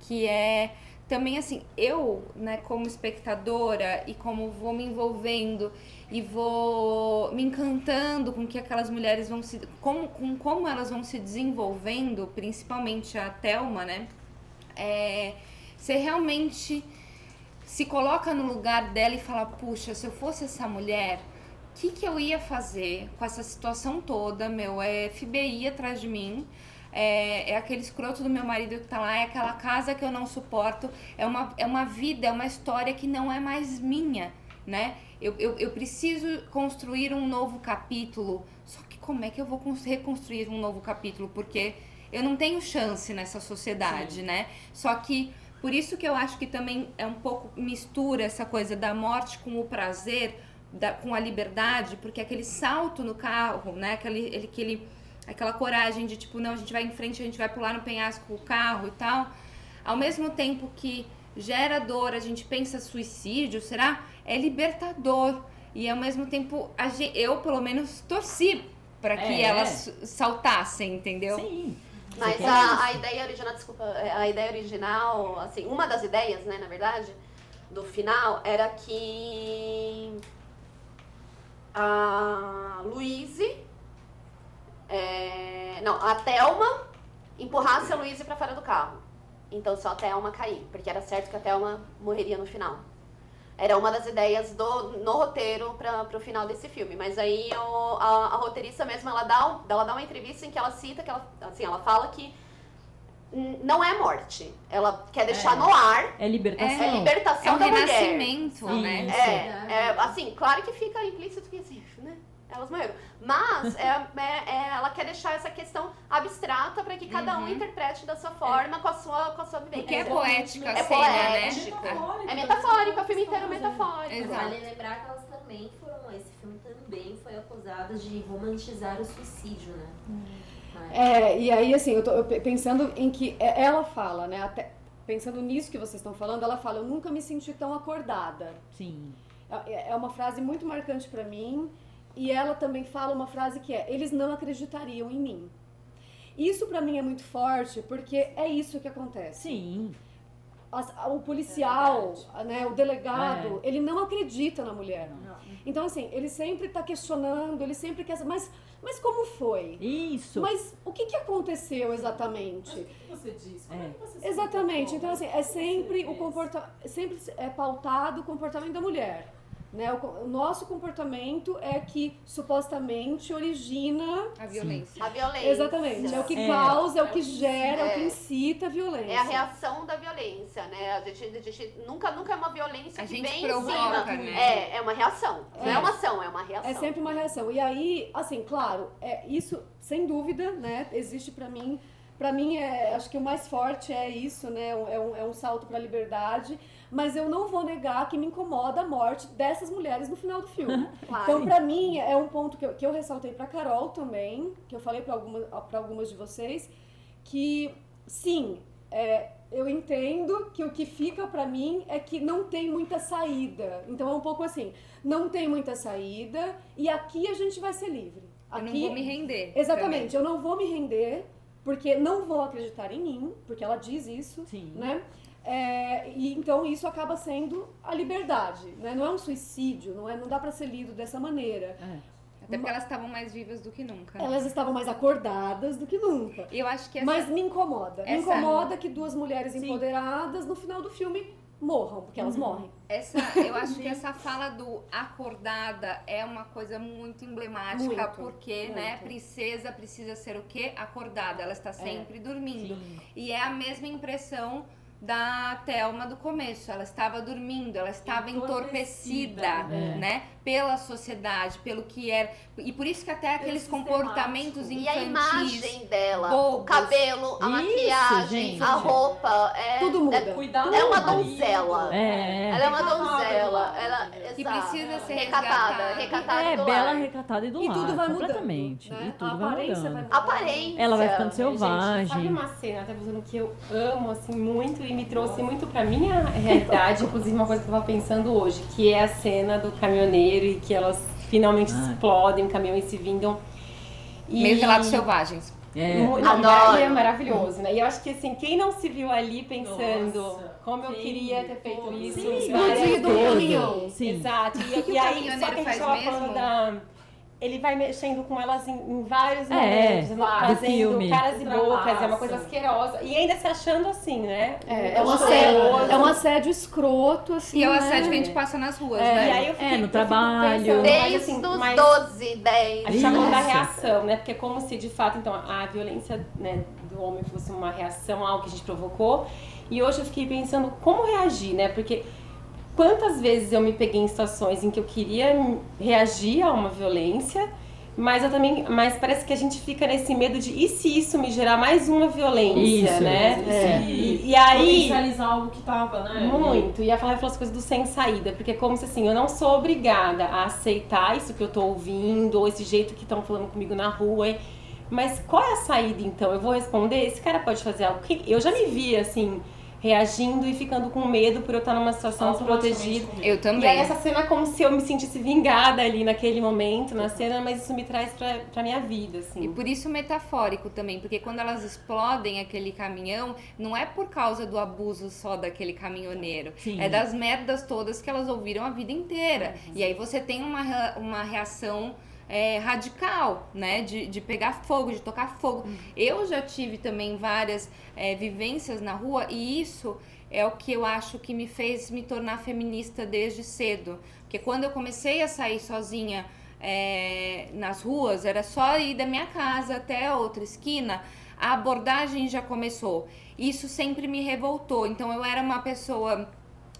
Que é também assim, eu, né, como espectadora e como vou me envolvendo e vou me encantando com que aquelas mulheres vão se. Como, com como elas vão se desenvolvendo, principalmente a Thelma, né? É, você realmente se coloca no lugar dela e fala, puxa, se eu fosse essa mulher, o que, que eu ia fazer com essa situação toda, meu? É FBI atrás de mim, é, é aquele escroto do meu marido que tá lá, é aquela casa que eu não suporto, é uma, é uma vida, é uma história que não é mais minha, né? Eu, eu, eu preciso construir um novo capítulo, só que como é que eu vou cons- reconstruir um novo capítulo? Porque eu não tenho chance nessa sociedade, né? Só que por isso que eu acho que também é um pouco mistura essa coisa da morte com o prazer, da, com a liberdade, porque aquele salto no carro, né? Aquele, ele, aquele, aquela coragem de tipo, não, a gente vai em frente, a gente vai pular no penhasco com o carro e tal. Ao mesmo tempo que gera dor, a gente pensa suicídio, será? É libertador. E ao mesmo tempo, a gen- eu pelo menos torci para que
É.
elas saltassem, entendeu?
Sim.
Mas a, a ideia original, desculpa, é, a ideia original, assim, uma das ideias, né, na verdade, do final era que a Luíse, é, não, a Thelma empurrasse a Luíse pra fora do carro. Então só a Thelma cair, porque era certo que a Thelma morreria no final. Era uma das ideias do, no roteiro para pro final desse filme. Mas aí o- a, a roteirista mesmo, ela dá, ela dá uma entrevista em que ela cita, que ela, assim, ela fala que não é morte. Ela quer deixar
É.
no ar,
É libertação.
é
É
libertação
um
da mulher.
renascimento, né?
É, é, assim, claro que fica implícito que assim? Elas morreram. Mas é, é- é- ela quer deixar essa questão abstrata para que cada um
Uhum.
interprete da sua forma, com, a sua, com a sua vivência.
Porque é poética a
É
cena, né?
poética.
metafórico.
É metafórico, é o filme inteiro metafórico.
Exato.
Vale lembrar que elas também foram. Esse filme também foi acusado de romantizar o suicídio, né?
É, e aí assim, eu tô pensando em que é- ela fala, né? Até, pensando nisso que vocês estão falando, ela fala: Eu nunca me senti tão acordada.
Sim.
É é uma frase muito marcante pra mim. E ela também fala uma frase que é: Eles não acreditariam em mim. Isso pra mim é muito forte, porque é isso que acontece.
Sim.
As- o policial, né, o delegado, ele não acredita na mulher. Então, assim, ele sempre está questionando, ele sempre quer. Mas, mas como foi?
Isso.
Mas o que, que aconteceu exatamente?
O que você disse? Como é,
É.
que você
Exatamente. Então, assim, é
você
sempre o
fez?
comportamento. Sempre é pautado o comportamento da mulher. Né? O, o nosso comportamento é que supostamente origina.
A violência.
A violência.
Exatamente. É o que
É.
causa, é o que gera, é o que
É.
incita a violência.
É a reação da violência, né? A gente, a gente nunca, nunca é uma violência
A
que
gente
vem em
provoca,
cima.
né?
É, é uma reação. Não é uma ação, é uma reação.
É sempre uma reação. E aí, assim, claro, é isso, sem dúvida, né? Existe pra mim. Pra mim, é, acho que o mais forte é isso, né? É um, é um salto pra liberdade. Mas eu não vou negar que me incomoda a morte dessas mulheres no final do filme.
Claro.
Então, pra mim, é um ponto que eu, que eu ressaltei pra Carol também, que eu falei pra alguma, pra algumas de vocês, que sim, é, eu entendo que o que fica pra mim é que não tem muita saída. Então é um pouco assim, não tem muita saída e aqui a gente vai ser livre.
Eu
Aqui,
não vou me render.
Exatamente, eu não vou me render porque não vou acreditar em mim, porque ela diz isso,
Sim.
né? É, e então isso acaba sendo a liberdade, né? Não é um suicídio, não é, não dá pra ser lido dessa maneira.
também. Até porque elas estavam mais vivas do que nunca.
Elas estavam mais acordadas do que nunca.
Eu acho que essa...
Mas me incomoda. Me
essa-
incomoda que duas mulheres
Sim.
empoderadas no final do filme morram, porque elas morrem.
Essa, eu acho que essa fala do acordada é uma coisa muito emblemática,
Muito,
porque,
muito.
né, princesa precisa ser o quê? Acordada, ela está sempre dormindo.
Sim.
E é a mesma impressão da Thelma do começo. Ela estava dormindo, ela estava entorpecida,
Entorpecida,
né? Pela sociedade, pelo que era. E por isso que até aqueles comportamentos
E a
infantis.
imagem dela, o
bobos.
cabelo, a
Isso,
maquiagem,
gente.
a roupa, é,
Tudo muda.
é,
Cuidar
é
do
uma donzela.
É.
Ela é uma donzela. Ela,
Que precisa ser
recatada, recatada
É, bela, recatada e do
E
lar.
tudo vai mudando.
completamente.
né?
E tudo
a
vai
aparência
mudando.
vai mudando.
Aparência.
Ela vai ficando
Gente, sabe
selvagem.
uma cena, até usando que eu amo, assim, muito e me trouxe muito pra minha realidade, inclusive uma coisa que eu tava pensando hoje, que é a cena do caminhoneiro e que elas finalmente
Ah.
explodem o caminhão e se vingam. E...
Meio relatos selvagens.
É.
Não,
Adoro.
é maravilhoso, né? E eu acho que assim, quem não se viu ali pensando
Nossa,
como eu
sim,
queria ter feito isso,
Sim,
explodido o.
Sim.
Exato. E, e aí, só que a gente tava falando da. Ele vai mexendo com elas em, em vários
É,
momentos,
do
fazendo
filme.
caras e bocas, é uma coisa asquerosa. E ainda se achando assim, né?
É, é, um assédio, é um assédio escroto, assim.
E é o
né?
assédio que a gente passa nas ruas,
E
né?
aí eu fiquei,
É, no
eu fico
trabalho.
pensando, mas,
Desde
assim,
os
mas-
12, 10.
A gente tá falando da reação, né? Porque como se de fato, então, a violência né, do homem fosse uma reação a algo que a gente provocou. E hoje eu fiquei pensando como reagir, né? Porque quantas vezes eu me peguei em situações em que eu queria reagir a uma violência, mas eu também. Mas parece que a gente fica nesse medo de e se isso me gerar mais uma violência,
Isso,
né?
é.
E, e aí.
Potencializar algo que tava, né?
Muito. E a falar falou as coisas do sem saída, porque é como se assim, eu não sou obrigada a aceitar isso que eu tô ouvindo, ou esse jeito que estão falando comigo na rua. Mas qual é a saída então? Eu vou responder? Esse cara pode fazer algo que eu já me vi assim, reagindo e ficando com medo por eu estar numa situação desprotegida.
Eu
E
também.
aí essa cena é como se eu me sentisse vingada ali naquele momento, na cena, mas isso me traz pra, pra minha vida,
E
assim.
por isso metafórico também, porque quando elas explodem aquele caminhão, não é por causa do abuso só daquele caminhoneiro.
Sim.
É das merdas todas que elas ouviram a vida inteira. E aí você tem uma, uma reação é, radical, né? De, de pegar fogo, de tocar fogo. Eu já tive também várias é, vivências na rua e isso é o que eu acho que me fez me tornar feminista desde cedo. Porque quando eu comecei a sair sozinha é, nas ruas, era só ir da minha casa até a outra esquina, a abordagem já começou. Isso sempre me revoltou. Então eu era uma pessoa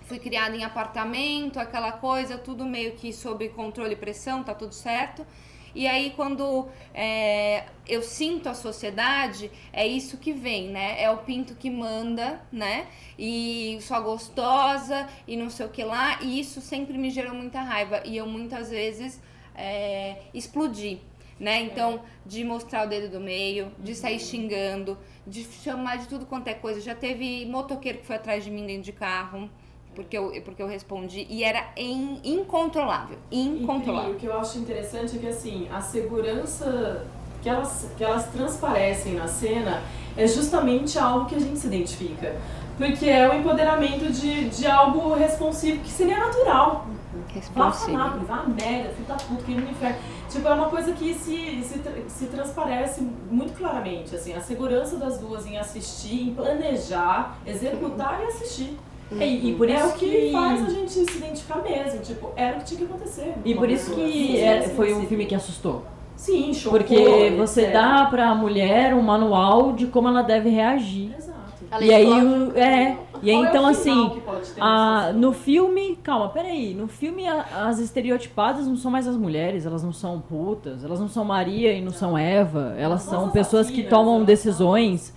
fui criada em apartamento, aquela coisa, tudo meio que sob controle e pressão, tá tudo certo. E aí, quando é, eu sinto a sociedade, é isso que vem, né? É o pinto que manda, né? E só gostosa e não sei o que lá. E isso sempre me gerou muita raiva. E eu muitas vezes é, explodi. né? Então, de mostrar o dedo do meio, de sair xingando, de chamar de tudo quanto é coisa. Já teve motoqueiro que foi atrás de mim dentro de carro, porque eu, porque eu respondi, e era in, incontrolável.
E,
Incontrolável.
Pri, o que eu acho interessante é que assim, a segurança que elas, que elas transparecem na cena é justamente algo que a gente se identifica. Porque é o empoderamento de, de algo responsivo que seria natural. Vá
Responsivo.
falar, vá a merda, filho da puta, que no inferno. Tipo, é uma coisa que se, se, se transparece muito claramente, assim, a segurança das duas em assistir, em planejar, executar e assistir.
E, e por
é
isso
o que, faz a gente se identificar mesmo, tipo, era o que tinha que acontecer.
E por isso
pessoa
que é-
assim,
foi um
assim.
filme que assustou.
Sim, chocou.
Porque você
etc.
dá pra mulher um manual de como ela deve reagir.
Exato.
Ela
E aí, o- é, e aí
é
então
final
assim,
que
a, no filme, calma, peraí, no filme a- as estereotipadas não são mais as mulheres, elas não são putas, elas não são Maria e não são Eva, elas
são
são
as
pessoas que tomam
elas
decisões.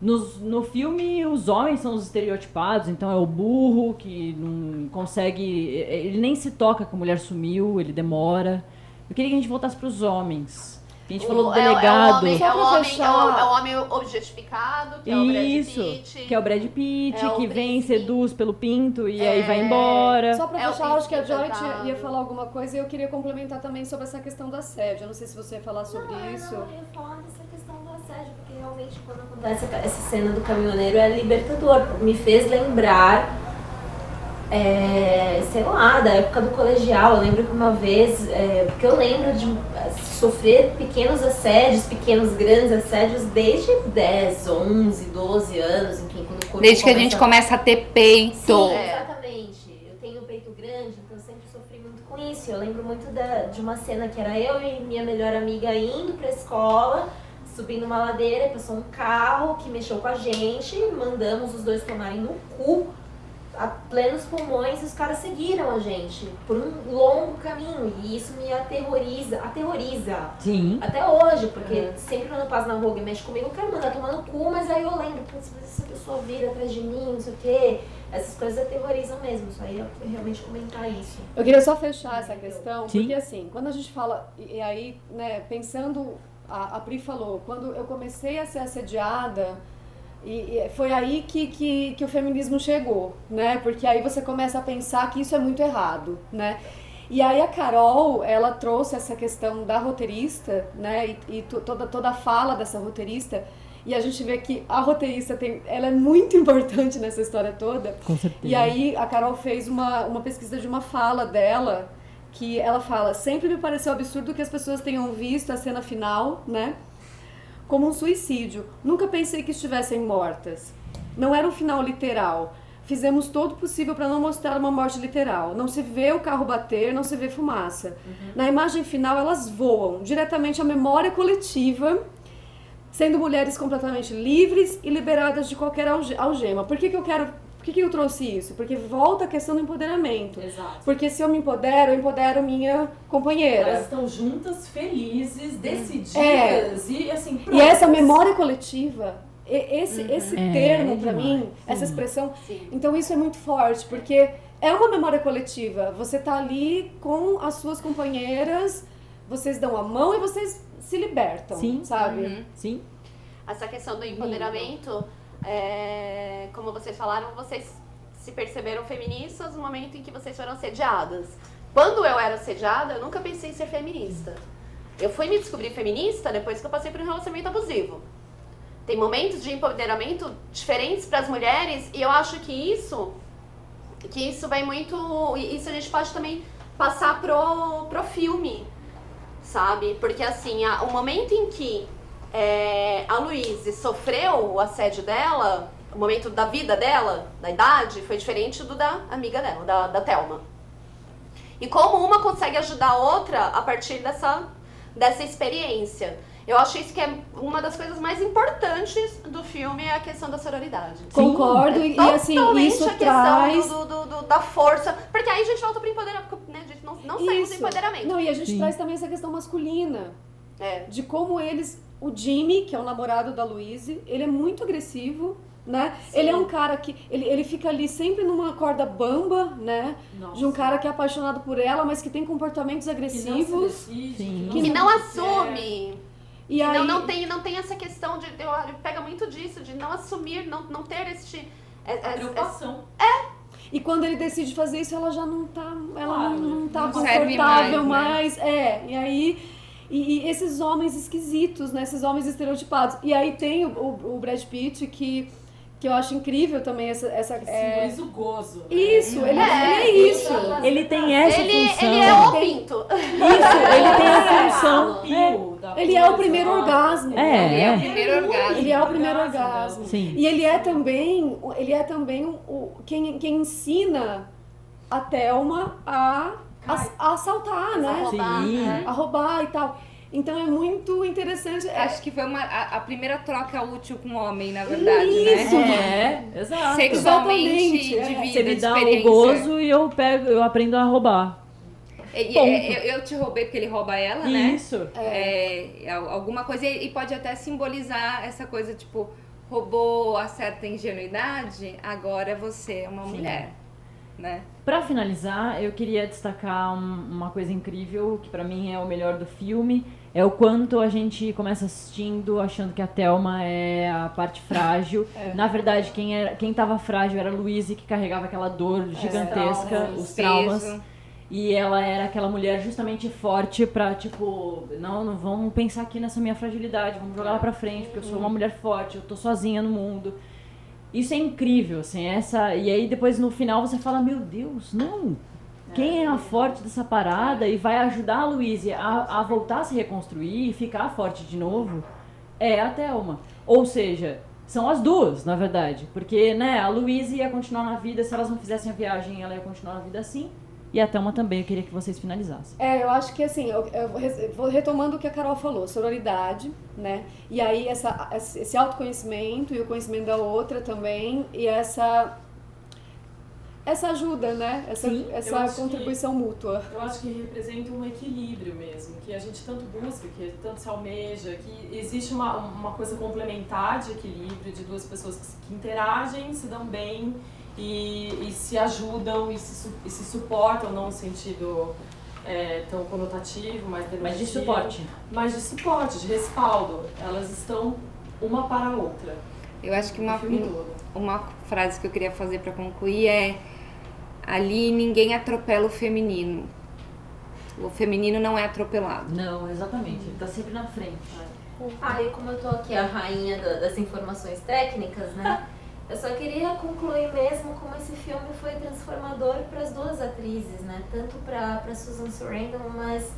Nos, no filme, os homens são os estereotipados, então é o burro que não consegue. Ele nem se toca que a mulher sumiu, ele demora. Eu queria que a gente voltasse pros homens. Que a gente falou do
O- é, o-
delegado.
É o homem, é o homem, é o,
fechar.
é o homem objetificado, que é o Brad
Isso,
Pitt.
que é o Brad Pitt,
É o
que vem, seduz pelo pinto e aí
É.
vai embora.
Só pra
É o
fechar, acho que a Joy ia falar alguma coisa e eu queria complementar também sobre essa questão do assédio. Eu não sei se você ia falar sobre
Não,
isso.
Não, eu ia falar dessa questão assédio, porque realmente quando acontece essa cena do caminhoneiro é libertador. Me fez lembrar, é, sei lá, da época do colegial. Eu lembro que uma vez, é, porque eu lembro de sofrer pequenos assédios, pequenos, grandes assédios desde 10, 11, 12 anos, enfim, quando o corpo
Desde que a gente começa a ter peito.
Sim,
É.
exatamente. Eu tenho um peito grande, então eu sempre sofri muito com isso. Eu lembro muito da- de uma cena que era eu e minha melhor amiga indo pra escola, subindo uma ladeira, passou um carro que mexeu com a gente, mandamos os dois tomarem no cu a plenos pulmões e os caras seguiram a gente por um longo caminho. E isso me aterroriza, aterroriza.
Sim.
Até hoje, porque sempre quando eu passo na rua e mexe comigo, eu quero mandar tomar no cu, mas aí eu lembro, putz, mas essa pessoa vira atrás de mim, não sei o quê. Essas coisas aterrorizam mesmo, só ia realmente comentar isso.
Eu queria só fechar essa questão,
Sim.
porque assim, quando a gente fala, e e aí, né, pensando, a, a Pri falou, quando eu comecei a ser assediada, e, e foi aí que, que, que o feminismo chegou, né? Porque aí você começa a pensar que isso é muito errado, né? E aí a Carol, ela trouxe essa questão da roteirista, né? E, e to- toda, toda a fala dessa roteirista. E a gente vê que a roteirista tem, ela é muito importante nessa história toda.
Com certeza.
E aí a Carol fez uma, uma pesquisa de uma fala dela, que ela fala, sempre me pareceu absurdo que as pessoas tenham visto a cena final, né? Como um suicídio. Nunca pensei que estivessem mortas. Não era um final literal. Fizemos todo o possível para não mostrar uma morte literal. Não se vê o carro bater, não se vê fumaça. Na imagem final, elas voam diretamente à memória coletiva, sendo mulheres completamente livres e liberadas de qualquer alge- algema. Por que, que eu quero. Que, que eu trouxe isso? Porque volta a questão do empoderamento.
Exato.
Porque se eu me empodero, eu empodero minha companheira.
Elas estão juntas, felizes, decididas
É.
e assim.
E
prontas.
essa memória coletiva, e- esse, esse
É,
termo
é
pra
demais,
mim,
sim.
essa expressão,
Sim.
então isso é muito forte, porque é uma memória coletiva. Você tá ali com as suas companheiras, vocês dão a mão e vocês se libertam,
Sim.
sabe?
Uhum.
Sim.
Essa questão do empoderamento, é, como vocês falaram, vocês se perceberam feministas no momento em que vocês foram assediadas. Quando eu era assediada, eu nunca pensei em ser feminista. Eu fui me descobrir feminista depois que eu passei por um relacionamento abusivo. Tem momentos de empoderamento diferentes para as mulheres e eu acho que isso que isso vai muito, isso a gente pode também passar pro pro filme, sabe? Porque assim, a- o momento em que é, a Luíse sofreu o assédio dela, o momento da vida dela, da idade, foi diferente do da amiga dela, da, da Thelma. E como uma consegue ajudar a outra a partir dessa, dessa experiência. Eu acho isso que é uma das coisas mais importantes do filme, é a questão da sororidade.
Concordo, e, e assim, isso
a questão
traz.
do, do- do- da força. Porque aí a gente volta pro empoderamento, né? A gente não, não saímos do empoderamento.
Não, e a gente
Sim.
traz também essa questão masculina.
É.
de como eles. O Jimmy, que é o namorado da Louise, ele é muito agressivo, né? Ele é um cara que ele, ele fica ali sempre numa corda bamba, né?
Nossa.
De um cara que é apaixonado por ela, mas que tem comportamentos
Que não
agressivos.
decide,
Sim.
que
Que não assume.
E
Que
aí,
não, não, tem, não tem essa questão de. Eu, eu pega muito disso, de não assumir, não, não ter este. é- é-
Preocupação.
e quando ele decide fazer isso, ela já não tá, ela
Claro,
não, não tá
não
confortável
mais,
mais, é. E aí e, e esses homens esquisitos, né? Esses homens estereotipados. E aí tem o, o, o Brad Pitt que que eu acho incrível também essa essa é,
Simboliza o gozo. né?
isso, ele é, ele é isso.
Ele tem essa
Ele,
função.
ele é o pinto.
Isso, ele tem a função.
Da
Ele é o primeiro orgasmo.
É,
Ele é o
é.
primeiro orgasmo.
Ele é o primeiro orgasmo.
Sim.
E ele é também, ele é também o, o- quem, quem ensina a Thelma a, a, a assaltar, né?
roubar,
Sim.
né?
A roubar e tal. Então é muito interessante. É,
Acho que foi uma, a, a primeira troca útil com o homem, na verdade,
Isso.
né?
É, exato.
Sexualmente,
é.
de vida,
Você me dá o gozo e eu pego, eu aprendo a roubar.
E- e- eu, eu te roubei porque ele rouba ela, né?
Isso.
É, al- alguma coisa, e e pode até simbolizar essa coisa, tipo, roubou a certa ingenuidade, agora você é uma mulher, né?
Pra finalizar, eu queria destacar um- uma coisa incrível que pra mim é o melhor do filme, é o quanto a gente começa assistindo achando que a Thelma é a parte frágil. Na verdade, quem era, quem tava frágil era a Louise que carregava aquela dor gigantesca,
traumas,
os traumas.
Peso.
E ela era aquela mulher justamente forte pra, tipo, não, não vamos pensar aqui nessa minha fragilidade, vamos jogar ela pra frente, porque eu sou uma mulher forte, eu tô sozinha no mundo. Isso é incrível, assim, essa. E aí depois no final você fala, meu Deus, não! Quem é a forte dessa parada e vai ajudar a Louise a, a voltar a se reconstruir e ficar forte de novo é a Thelma. Ou seja, são as duas, na verdade. Porque, né, a Louise ia continuar na vida, se elas não fizessem a viagem, ela ia continuar na vida assim. E a Thelma também, eu queria que vocês finalizassem.
É, eu acho que assim, eu, eu vou retomando o que a Carol falou, sororidade, né? E aí essa, esse autoconhecimento e o conhecimento da outra também, e essa essa ajuda, né? Essa,
Sim,
essa
acho que-
contribuição mútua.
Eu acho que representa um equilíbrio mesmo, que a gente tanto busca, que tanto se almeja, que existe uma, uma coisa complementar de equilíbrio, de duas pessoas que, que interagem, se dão bem e, e se ajudam e se, e se suportam, não no sentido é, tão conotativo, mas
Mas de suporte.
Mas de suporte, de respaldo. Elas estão uma para a outra.
Eu acho que uma, uma frase que eu queria fazer pra concluir é ali ninguém atropela o feminino. O feminino não é atropelado.
Não, exatamente. Ele tá sempre na frente.
Ah, e como eu tô aqui a rainha da- das informações técnicas, né? Eu só queria concluir mesmo como esse filme foi transformador para as duas atrizes, né? Tanto para Susan Sarandon, mas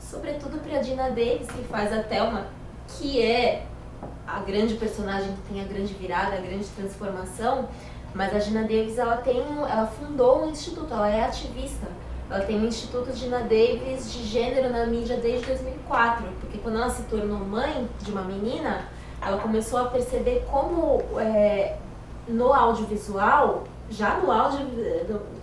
sobretudo para Dina Davis, que faz a Thelma, que é a grande personagem que tem a grande virada, a grande transformação. Mas a Dina Davis, ela tem, ela fundou um instituto, ela é ativista. Ela tem um Instituto Dina Davis de gênero na mídia desde 2004, porque quando ela se tornou mãe de uma menina, ela começou a perceber como é, no audiovisual, já no audio,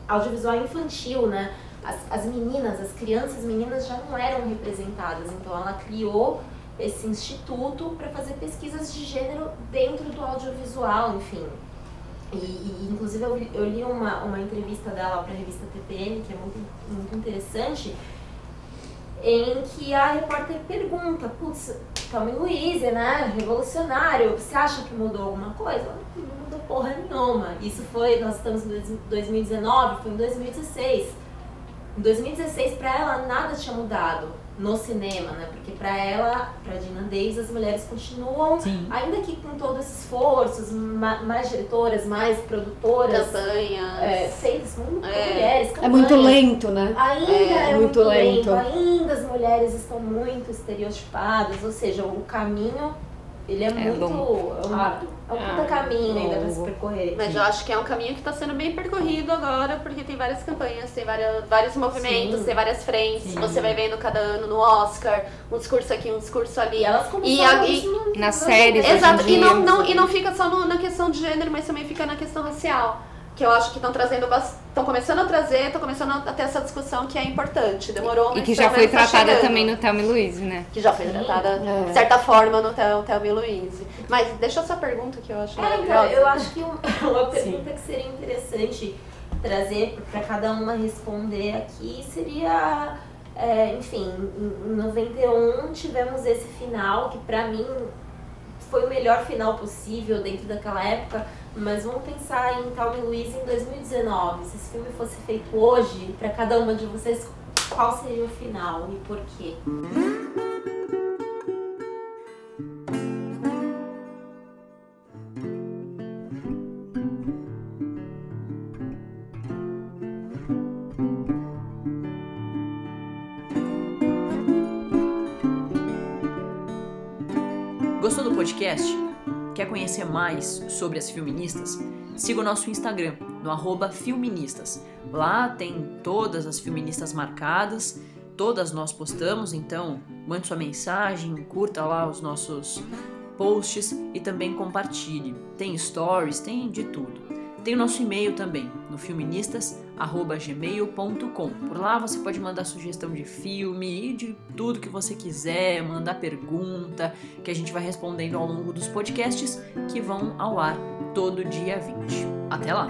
audiovisual infantil, né, as, as meninas, as crianças meninas já não eram representadas. Então ela criou esse instituto para fazer pesquisas de gênero dentro do audiovisual, enfim. E, e, inclusive eu, eu li uma, uma entrevista dela para a revista TPM, que é muito, muito interessante, em que a repórter pergunta, putz, Tommy Louise, né, revolucionário, você acha que mudou alguma coisa? Não mudou porra nenhuma. Isso foi, nós estamos em dois- 2019, foi em 2016. Em 2016, para ela, nada tinha mudado no cinema, né? Porque para ela, para Dina Davis, as mulheres continuam,
Sim.
ainda que com todo esse esforços, ma- mais diretoras, mais produtoras,
Campanhas.
é, feitas muito
É.
mulheres,
É muito
campanhas.
lento, né?
Ainda
É,
é,
muito
muito,
lento.
lento. ainda as mulheres estão muito estereotipadas, ou seja, o caminho ele é, muito é um,
Árduo.
É um puta
Árduo,
caminho ainda pra se percorrer.
Mas eu acho que é um caminho que está sendo bem percorrido agora, porque tem várias campanhas, tem várias, vários movimentos,
Sim.
tem várias frentes.
Sim.
Você vai vendo cada ano no Oscar, um discurso aqui, um discurso ali.
E elas
E, a-
isso
e-
no-
nas séries,
Exato, e não, não, e não fica só no- na questão de gênero, mas também fica na questão racial. Que eu acho que estão trazendo estão começando a trazer, estão começando a ter essa discussão que é importante. Demorou, mas
E que já foi
tá
tratada
chegando.
também no Thelma e Louise, né?
Que já foi tratada,
É.
de certa forma, no Thelma e Louise. Mas deixa essa pergunta que eu acho
É, então, eu acho que um- uma pergunta que seria interessante trazer para cada uma responder aqui seria, é, enfim, em em 91 tivemos esse final que pra mim foi o melhor final possível dentro daquela época, mas vamos pensar em Thelma e Louise em 2019. Se esse filme fosse feito hoje, pra cada uma de vocês, qual seria o final e por quê?
Gostou do podcast? Quer conhecer mais sobre as filministas? Siga o nosso Instagram, no Filministas. Lá tem todas as filministas marcadas, todas nós postamos, então mande sua mensagem, curta lá os nossos posts e também compartilhe. Tem stories, tem de tudo. Tem o nosso e-mail também, no filministas@gmail.com. Por lá você pode mandar sugestão de filme e de tudo que você quiser, mandar pergunta, que a gente vai respondendo ao longo dos podcasts que vão ao ar todo dia 20. Até lá!